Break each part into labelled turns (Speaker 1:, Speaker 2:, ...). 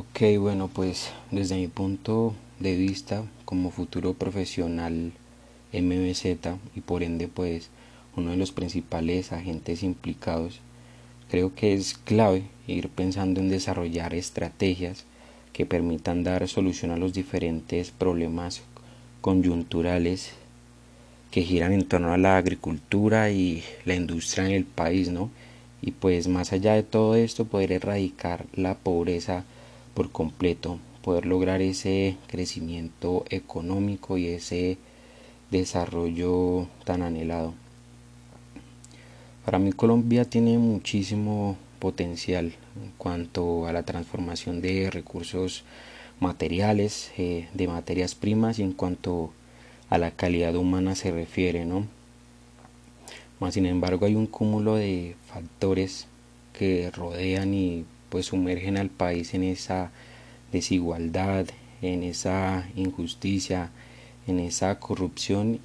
Speaker 1: Ok, bueno, pues desde mi punto de vista como futuro profesional MBZ y por ende pues uno de los principales agentes implicados, creo que es clave ir pensando en desarrollar estrategias que permitan dar solución a los diferentes problemas coyunturales que giran en torno a la agricultura y la industria en el país, ¿no? Y pues más allá de todo esto, poder erradicar la pobreza por completo, poder lograr ese crecimiento económico y ese desarrollo tan anhelado. Para mí Colombia tiene muchísimo potencial en cuanto a la transformación de recursos materiales, eh, de materias primas y en cuanto a la calidad humana se refiere, ¿no? Más sin embargo hay un cúmulo de factores que rodean y pues sumergen al país en esa desigualdad, en esa injusticia, en esa corrupción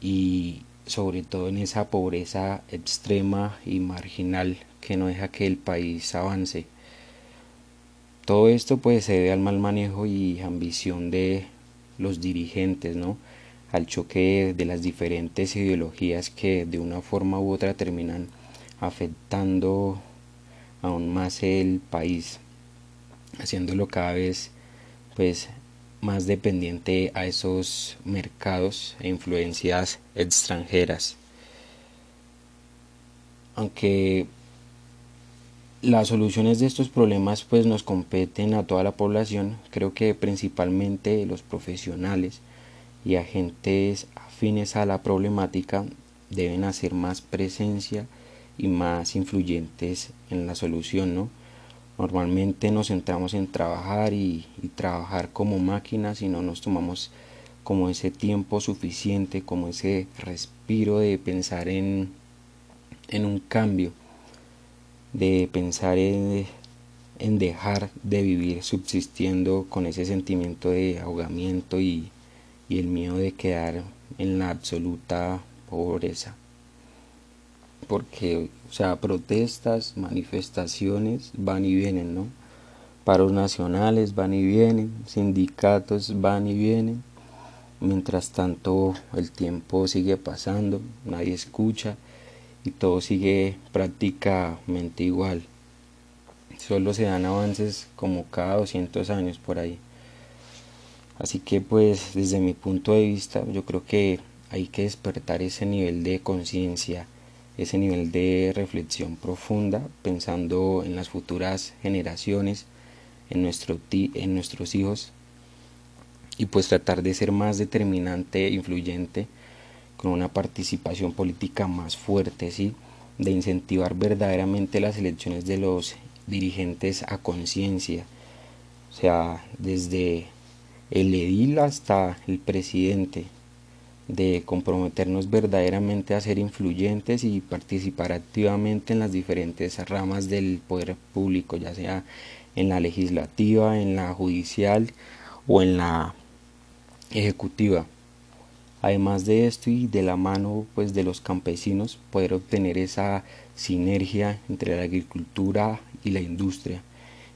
Speaker 1: y sobre todo en esa pobreza extrema y marginal que no deja que el país avance. Todo esto pues se debe al mal manejo y ambición de los dirigentes, ¿no? Al choque de las diferentes ideologías que de una forma u otra terminan afectando aún más el país, haciéndolo cada vez pues más dependiente a esos mercados e influencias extranjeras. Aunque las soluciones de estos problemas pues nos competen a toda la población, creo que principalmente los profesionales y agentes afines a la problemática deben hacer más presencia y más influyentes en la solución, ¿no? Normalmente nos centramos en trabajar y, trabajar como máquinas y no nos tomamos como ese tiempo suficiente, como ese respiro de pensar en, en un cambio, de pensar en, en dejar de vivir subsistiendo con ese sentimiento de ahogamiento y, y el miedo de quedar en la absoluta pobreza porque, o sea, protestas, manifestaciones van y vienen, ¿no? Paros nacionales van y vienen, sindicatos van y vienen. Mientras tanto, el tiempo sigue pasando, nadie escucha y todo sigue prácticamente igual. Solo se dan avances como cada 200 años por ahí. Así que pues desde mi punto de vista yo creo que hay que despertar ese nivel de conciencia ese nivel de reflexión profunda, pensando en las futuras generaciones, en, nuestro, en nuestros hijos, y pues tratar de ser más determinante e influyente con una participación política más fuerte, ¿sí? de incentivar verdaderamente las elecciones de los dirigentes a conciencia, o sea, desde el edil hasta el presidente, de comprometernos verdaderamente a ser influyentes y participar activamente en las diferentes ramas del poder público, ya sea en la legislativa, en la judicial o en la ejecutiva. Además de esto y de la mano pues de los campesinos poder obtener esa sinergia entre la agricultura y la industria,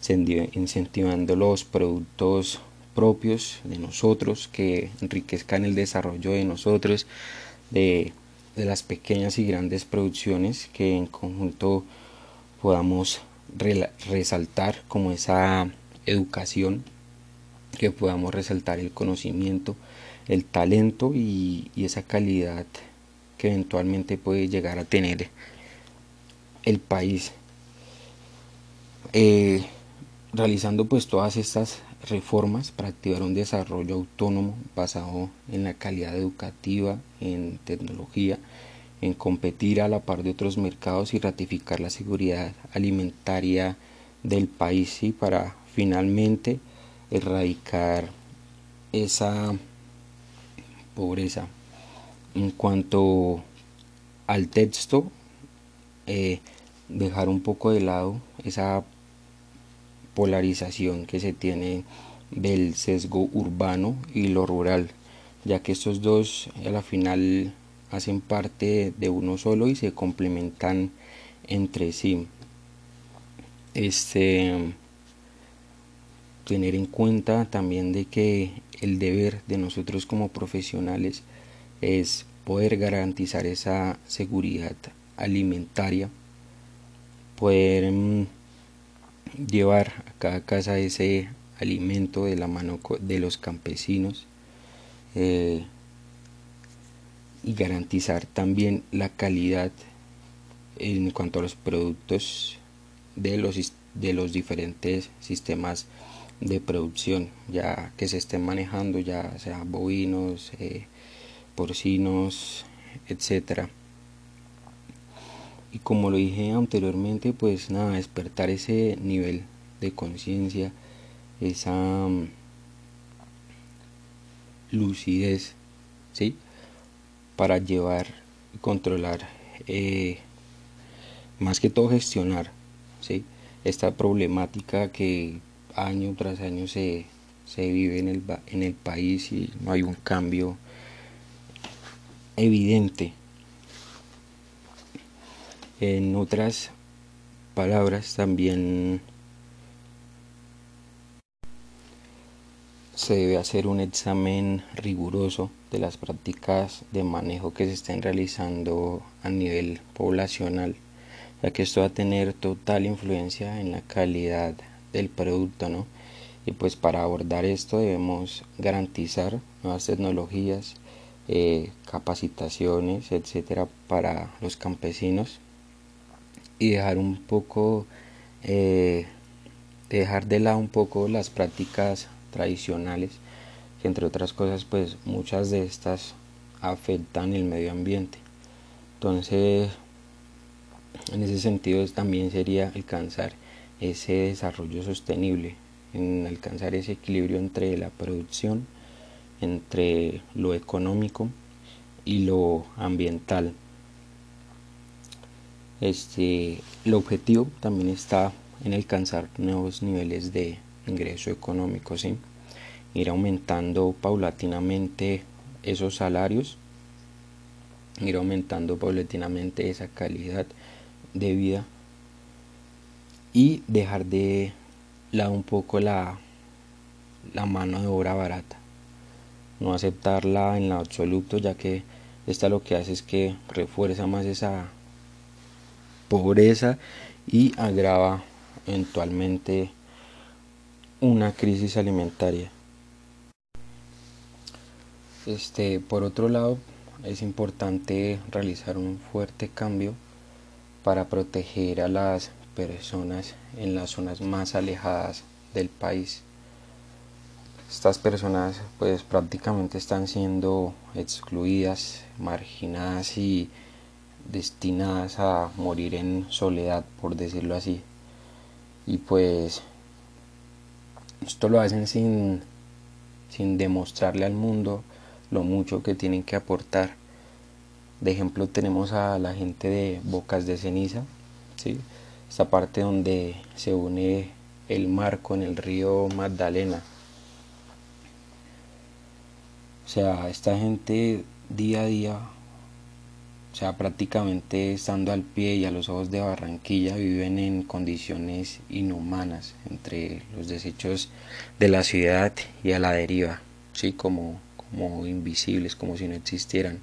Speaker 1: incentivando los productos propios de nosotros, que enriquezcan el desarrollo de nosotros, de, las pequeñas y grandes producciones que en conjunto podamos resaltar como esa educación, que podamos resaltar el conocimiento, el talento y, esa calidad que eventualmente puede llegar a tener el país. Eh, realizando pues todas estas reformas para activar un desarrollo autónomo basado en la calidad educativa, en tecnología, en competir a la par de otros mercados y ratificar la seguridad alimentaria del país y para finalmente erradicar esa pobreza. En cuanto al texto, eh, dejar un poco de lado esa polarización que se tiene del sesgo urbano y lo rural, ya que estos dos a la final hacen parte de uno solo y se complementan entre sí. Este tener en cuenta también de que el deber de nosotros como profesionales es poder garantizar esa seguridad alimentaria, poder mm, llevar a cada casa ese alimento de la mano de los campesinos eh, y garantizar también la calidad en cuanto a los productos de los, de los diferentes sistemas de producción ya que se estén manejando ya sea bovinos eh, porcinos etcétera y como lo dije anteriormente pues nada despertar ese nivel de conciencia esa mm, lucidez ¿sí? para llevar y controlar eh, más que todo gestionar ¿sí? esta problemática que año tras año se, se vive en el, en el país y no hay un cambio evidente en otras palabras también se debe hacer un examen riguroso de las prácticas de manejo que se estén realizando a nivel poblacional, ya que esto va a tener total influencia en la calidad del producto, ¿no? Y pues para abordar esto debemos garantizar nuevas tecnologías, eh, capacitaciones, etcétera, para los campesinos y dejar un poco, eh, dejar de lado un poco las prácticas tradicionales, que entre otras cosas pues muchas de estas afectan el medio ambiente. Entonces, en ese sentido también sería alcanzar ese desarrollo sostenible, en alcanzar ese equilibrio entre la producción, entre lo económico y lo ambiental. Este, el objetivo también está en alcanzar nuevos niveles de ingreso económico, ¿sí? ir aumentando paulatinamente esos salarios, ir aumentando paulatinamente esa calidad de vida y dejar de lado un poco la, la mano de obra barata, no aceptarla en lo absoluto, ya que esta lo que hace es que refuerza más esa pobreza y agrava eventualmente una crisis alimentaria. Este, por otro lado, es importante realizar un fuerte cambio para proteger a las personas en las zonas más alejadas del país. Estas personas pues prácticamente están siendo excluidas, marginadas y destinadas a morir en soledad, por decirlo así. Y pues esto lo hacen sin, sin demostrarle al mundo lo mucho que tienen que aportar. De ejemplo tenemos a la gente de Bocas de Ceniza, ¿sí? esta parte donde se une el mar con el río Magdalena. O sea, esta gente día a día, o sea, prácticamente estando al pie y a los ojos de Barranquilla, viven en condiciones inhumanas entre los desechos de la ciudad y a la deriva, ¿sí? como, como invisibles, como si no existieran.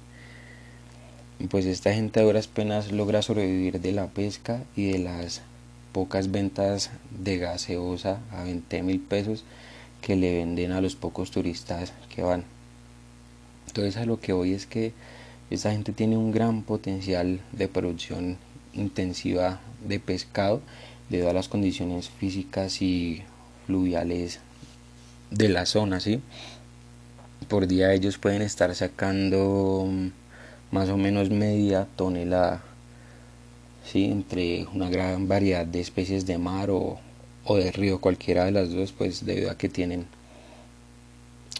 Speaker 1: Pues esta gente ahora apenas logra sobrevivir de la pesca y de las pocas ventas de gaseosa a 20 mil pesos que le venden a los pocos turistas que van. Entonces a lo que voy es que esta gente tiene un gran potencial de producción intensiva de pescado debido a las condiciones físicas y fluviales de la zona, ¿sí? Por día ellos pueden estar sacando mm, más o menos media tonelada, ¿sí? Entre una gran variedad de especies de mar o, o de río, cualquiera de las dos, pues debido a que tienen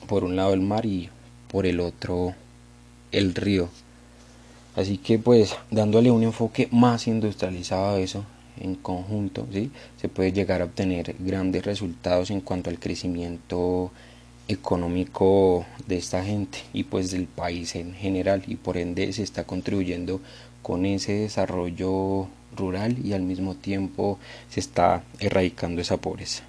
Speaker 1: por un lado el mar y por el otro el río. Así que pues dándole un enfoque más industrializado a eso en conjunto, ¿sí? se puede llegar a obtener grandes resultados en cuanto al crecimiento económico de esta gente y pues del país en general y por ende se está contribuyendo con ese desarrollo rural y al mismo tiempo se está erradicando esa pobreza.